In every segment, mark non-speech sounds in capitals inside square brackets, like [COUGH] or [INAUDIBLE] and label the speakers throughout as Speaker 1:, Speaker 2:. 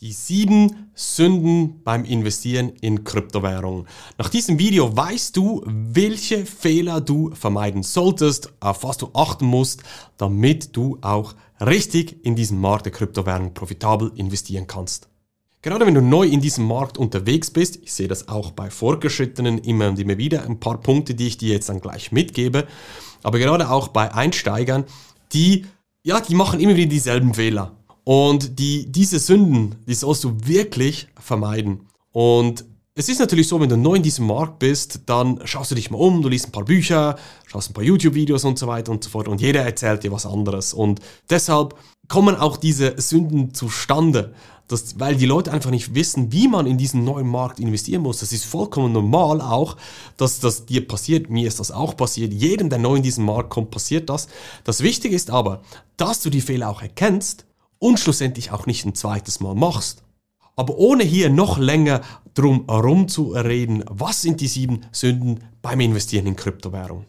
Speaker 1: Die sieben Sünden beim Investieren in Kryptowährungen. Nach diesem Video weißt du, welche Fehler du vermeiden solltest, auf was du achten musst, damit du auch richtig in diesen Markt der Kryptowährungen profitabel investieren kannst. Gerade wenn du neu in diesem Markt unterwegs bist, ich sehe das auch bei Fortgeschrittenen immer und immer wieder, ein paar Punkte, die ich dir jetzt dann gleich mitgebe, aber gerade auch bei Einsteigern, die, ja, die machen immer wieder dieselben Fehler. Und die, diese Sünden, die sollst du wirklich vermeiden. Und es ist natürlich so, wenn du neu in diesem Markt bist, dann schaust du dich mal um, du liest ein paar Bücher, schaust ein paar YouTube-Videos und so weiter und so fort und jeder erzählt dir was anderes. Und deshalb kommen auch diese Sünden zustande, dass, weil die Leute einfach nicht wissen, wie man in diesen neuen Markt investieren muss. Das ist vollkommen normal auch, dass das dir passiert. Mir ist das auch passiert. Jedem, der neu in diesen Markt kommt, passiert das. Das Wichtige ist aber, dass du die Fehler auch erkennst und schlussendlich auch nicht ein zweites Mal machst. Aber ohne hier noch länger drum herum zu reden, was sind die sieben Sünden beim Investieren in Kryptowährung?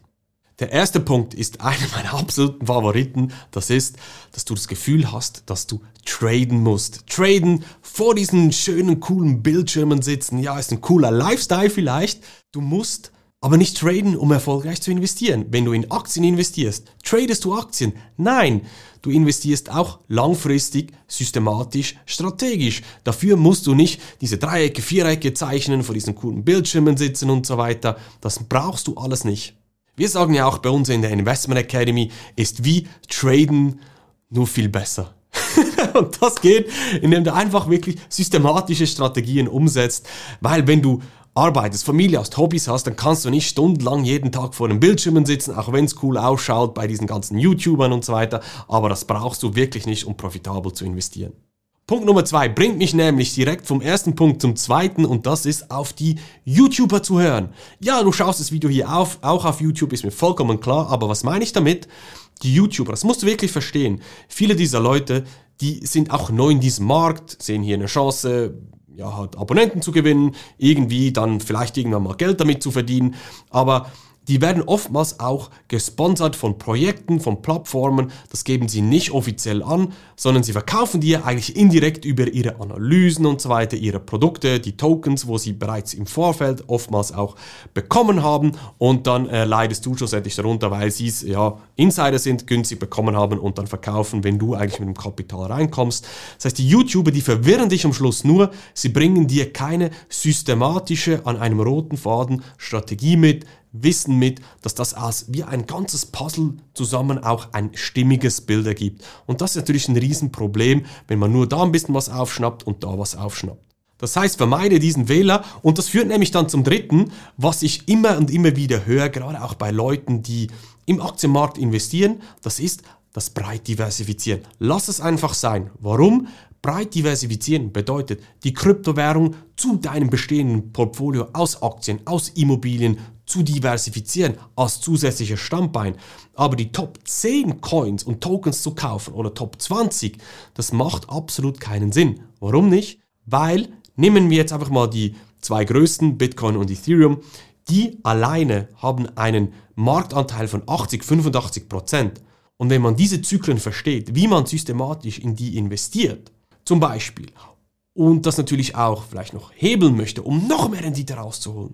Speaker 1: Der erste Punkt ist einer meiner absoluten Favoriten. Das ist, dass du das Gefühl hast, dass du traden musst. Traden vor diesen schönen, coolen Bildschirmen sitzen. Ja, ist ein cooler Lifestyle vielleicht. Du musst aber nicht traden, um erfolgreich zu investieren. Wenn du in Aktien investierst, tradest du Aktien? Nein, du investierst auch langfristig, systematisch, strategisch. Dafür musst du nicht diese Dreiecke, Vierecke zeichnen, vor diesen coolen Bildschirmen sitzen und so weiter. Das brauchst du alles nicht. Wir sagen ja auch bei uns in der Investment Academy, ist wie traden nur viel besser. [LAUGHS] und das geht, indem du einfach wirklich systematische Strategien umsetzt, weil wenn du arbeitest, Familie hast, Hobbys hast, dann kannst du nicht stundenlang jeden Tag vor den Bildschirmen sitzen, auch wenn es cool ausschaut bei diesen ganzen YouTubern und so weiter. Aber das brauchst du wirklich nicht, um profitabel zu investieren. Punkt Nummer zwei bringt mich nämlich direkt vom ersten Punkt zum zweiten und das ist auf die YouTuber zu hören. Ja, du schaust das Video hier auf, auch auf YouTube, ist mir vollkommen klar, aber was meine ich damit? Die YouTuber, das musst du wirklich verstehen. Viele dieser Leute, die sind auch neu in diesem Markt, sehen hier eine Chance, ja, halt Abonnenten zu gewinnen, irgendwie dann vielleicht irgendwann mal Geld damit zu verdienen. Aber die werden oftmals auch gesponsert von Projekten, von Plattformen. Das geben sie nicht offiziell an, sondern sie verkaufen dir eigentlich indirekt über ihre Analysen und so weiter, ihre Produkte, die Tokens, wo sie bereits im Vorfeld oftmals auch bekommen haben. Und dann äh, leidest du schlussendlich darunter, weil sie es ja Insider sind, günstig bekommen haben und dann verkaufen, wenn du eigentlich mit dem Kapital reinkommst. Das heißt, die YouTuber, die verwirren dich am Schluss nur, sie bringen dir keine systematische, an einem roten Faden Strategie mit, Wissen mit, dass das als wie ein ganzes Puzzle zusammen auch ein stimmiges Bild ergibt. Und das ist natürlich ein Riesenproblem, wenn man nur da ein bisschen was aufschnappt und da was aufschnappt. Das heißt, vermeide diesen Fehler und das führt nämlich dann zum dritten, was ich immer und immer wieder höre, gerade auch bei Leuten, die im Aktienmarkt investieren, das ist das breit diversifizieren. Lass es einfach sein. Warum? Breit diversifizieren bedeutet, die Kryptowährung zu deinem bestehenden Portfolio aus Aktien, aus Immobilien zu diversifizieren als zusätzliches Stammbein. Aber die Top 10 Coins und Tokens zu kaufen oder Top 20, das macht absolut keinen Sinn. Warum nicht? Weil, nehmen wir jetzt einfach mal die zwei größten, Bitcoin und Ethereum, die alleine haben einen Marktanteil von 80, 85 Prozent. Und wenn man diese Zyklen versteht, wie man systematisch in die investiert, zum Beispiel. Und das natürlich auch vielleicht noch hebeln möchte, um noch mehr Rendite rauszuholen.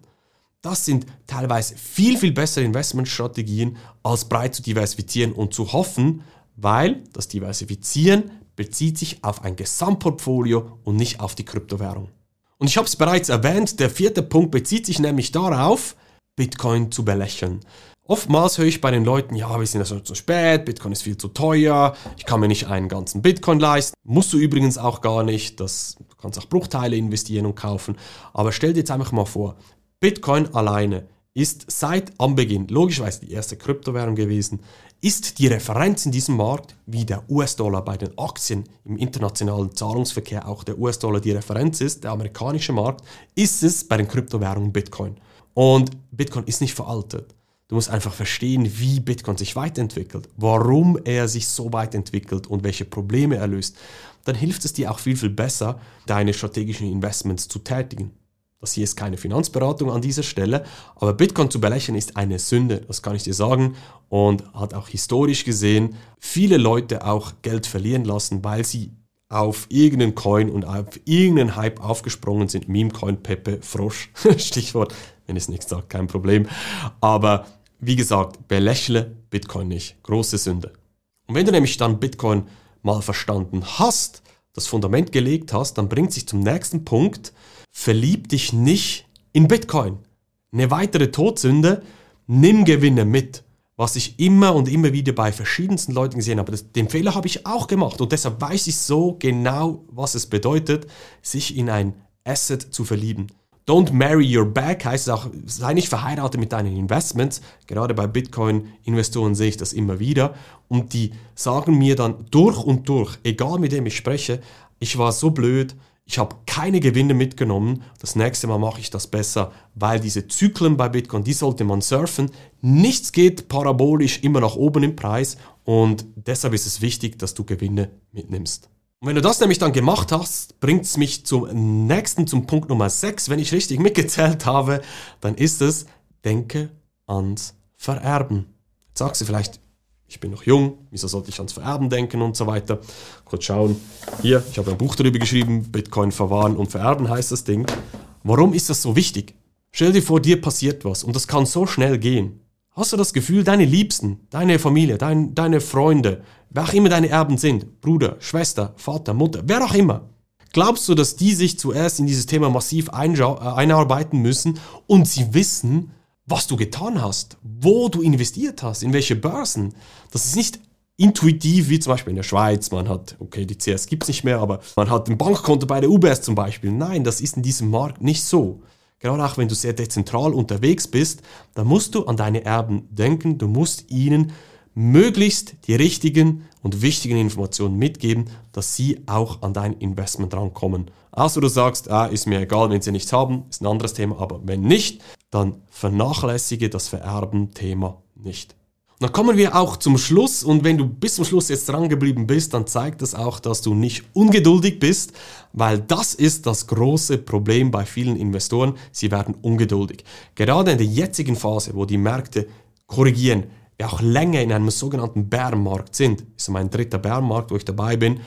Speaker 1: Das sind teilweise viel, viel bessere Investmentstrategien, als breit zu diversifizieren und zu hoffen, weil das Diversifizieren bezieht sich auf ein Gesamtportfolio und nicht auf die Kryptowährung. Und ich habe es bereits erwähnt, der vierte Punkt bezieht sich nämlich darauf, Bitcoin zu belächeln. Oftmals höre ich bei den Leuten, ja, wir sind ja schon zu spät, Bitcoin ist viel zu teuer, ich kann mir nicht einen ganzen Bitcoin leisten. Musst du übrigens auch gar nicht, das, du kannst auch Bruchteile investieren und kaufen. Aber stell dir jetzt einfach mal vor, Bitcoin alleine ist seit Anbeginn, logischerweise die erste Kryptowährung gewesen, ist die Referenz in diesem Markt, wie der US-Dollar bei den Aktien im internationalen Zahlungsverkehr auch der US-Dollar die Referenz ist, der amerikanische Markt, ist es bei den Kryptowährungen Bitcoin. Und Bitcoin ist nicht veraltet. Du musst einfach verstehen, wie Bitcoin sich weiterentwickelt, warum er sich so weit entwickelt und welche Probleme er löst. Dann hilft es dir auch viel, viel besser, deine strategischen Investments zu tätigen. Das hier ist keine Finanzberatung an dieser Stelle, aber Bitcoin zu belächeln ist eine Sünde, das kann ich dir sagen. Und hat auch historisch gesehen viele Leute auch Geld verlieren lassen, weil sie auf irgendeinen Coin und auf irgendeinen Hype aufgesprungen sind. Meme-Coin, Pepe, Frosch, [LAUGHS] Stichwort, wenn es nichts sagt, kein Problem. Aber wie gesagt, belächle Bitcoin nicht. Große Sünde. Und wenn du nämlich dann Bitcoin mal verstanden hast, das Fundament gelegt hast, dann bringt sich zum nächsten Punkt, verlieb dich nicht in Bitcoin. Eine weitere Todsünde, nimm Gewinne mit. Was ich immer und immer wieder bei verschiedensten Leuten gesehen habe, das, den Fehler habe ich auch gemacht und deshalb weiß ich so genau, was es bedeutet, sich in ein Asset zu verlieben. Don't marry your bag heißt auch, sei nicht verheiratet mit deinen Investments. Gerade bei Bitcoin-Investoren sehe ich das immer wieder. Und die sagen mir dann durch und durch, egal mit wem ich spreche, ich war so blöd, ich habe keine Gewinne mitgenommen, das nächste Mal mache ich das besser, weil diese Zyklen bei Bitcoin, die sollte man surfen. Nichts geht parabolisch immer nach oben im Preis und deshalb ist es wichtig, dass du Gewinne mitnimmst. Und wenn du das nämlich dann gemacht hast, bringt es mich zum nächsten, zum Punkt Nummer 6. Wenn ich richtig mitgezählt habe, dann ist es, denke ans Vererben. Jetzt sagst du vielleicht, ich bin noch jung, wieso sollte ich ans Vererben denken und so weiter. Kurz schauen. Hier, ich habe ein Buch darüber geschrieben, Bitcoin verwahren und vererben heißt das Ding. Warum ist das so wichtig? Stell dir vor, dir passiert was und das kann so schnell gehen. Hast du das Gefühl, deine Liebsten, deine Familie, dein, deine Freunde, wer auch immer deine Erben sind, Bruder, Schwester, Vater, Mutter, wer auch immer, glaubst du, dass die sich zuerst in dieses Thema massiv äh, einarbeiten müssen und sie wissen, was du getan hast, wo du investiert hast, in welche Börsen. Das ist nicht intuitiv, wie zum Beispiel in der Schweiz. Man hat, okay, die CS gibt es nicht mehr, aber man hat ein Bankkonto bei der UBS zum Beispiel. Nein, das ist in diesem Markt nicht so. Gerade auch wenn du sehr dezentral unterwegs bist, dann musst du an deine Erben denken, du musst ihnen möglichst die richtigen und wichtigen Informationen mitgeben, dass sie auch an dein Investment rankommen. Also du sagst, ah, ist mir egal, wenn sie nichts haben, ist ein anderes Thema, aber wenn nicht, dann vernachlässige das Vererben-Thema nicht. Dann kommen wir auch zum Schluss. Und wenn du bis zum Schluss jetzt dran geblieben bist, dann zeigt das auch, dass du nicht ungeduldig bist, weil das ist das große Problem bei vielen Investoren, sie werden ungeduldig. Gerade in der jetzigen Phase, wo die Märkte korrigieren, ja auch länger in einem sogenannten Bärenmarkt sind, ist mein dritter Bärenmarkt, wo ich dabei bin.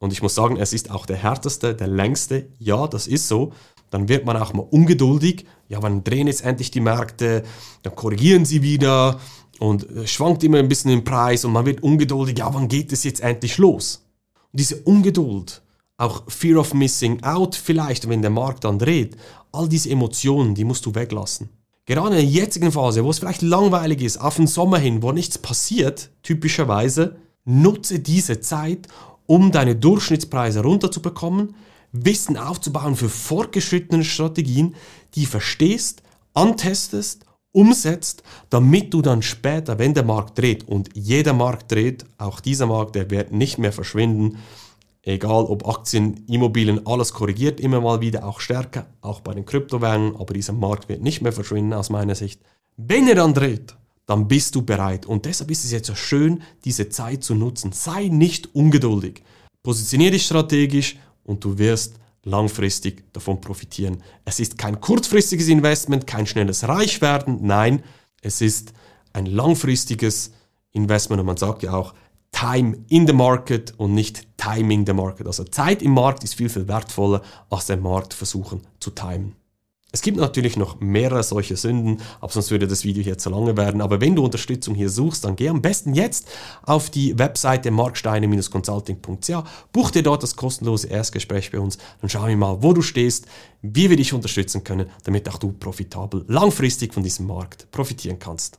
Speaker 1: Und ich muss sagen, es ist auch der härteste, der längste, ja, das ist so, dann wird man auch mal ungeduldig, ja, wann drehen jetzt endlich die Märkte, dann korrigieren sie wieder, und schwankt immer ein bisschen im Preis und man wird ungeduldig, ja, wann geht es jetzt endlich los? Und diese Ungeduld, auch Fear of Missing Out vielleicht, wenn der Markt dann dreht, all diese Emotionen, die musst du weglassen. Gerade in der jetzigen Phase, wo es vielleicht langweilig ist, auf den Sommer hin, wo nichts passiert, typischerweise, nutze diese Zeit, um deine Durchschnittspreise runterzubekommen, Wissen aufzubauen für fortgeschrittene Strategien, die verstehst, antestest umsetzt, damit du dann später, wenn der Markt dreht, und jeder Markt dreht, auch dieser Markt, der wird nicht mehr verschwinden, egal ob Aktien, Immobilien, alles korrigiert immer mal wieder, auch stärker, auch bei den Kryptowährungen, aber dieser Markt wird nicht mehr verschwinden aus meiner Sicht. Wenn er dann dreht, dann bist du bereit. Und deshalb ist es jetzt so schön, diese Zeit zu nutzen. Sei nicht ungeduldig. Positioniere dich strategisch und du wirst langfristig davon profitieren. Es ist kein kurzfristiges Investment, kein schnelles Reichwerden, nein, es ist ein langfristiges Investment und man sagt ja auch Time in the Market und nicht Timing the Market. Also Zeit im Markt ist viel, viel wertvoller, als den Markt versuchen zu timen. Es gibt natürlich noch mehrere solche Sünden, aber sonst würde das Video hier zu lange werden. Aber wenn du Unterstützung hier suchst, dann geh am besten jetzt auf die Webseite marksteine-consulting.ch, buch dir dort das kostenlose Erstgespräch bei uns, dann schauen wir mal, wo du stehst, wie wir dich unterstützen können, damit auch du profitabel langfristig von diesem Markt profitieren kannst.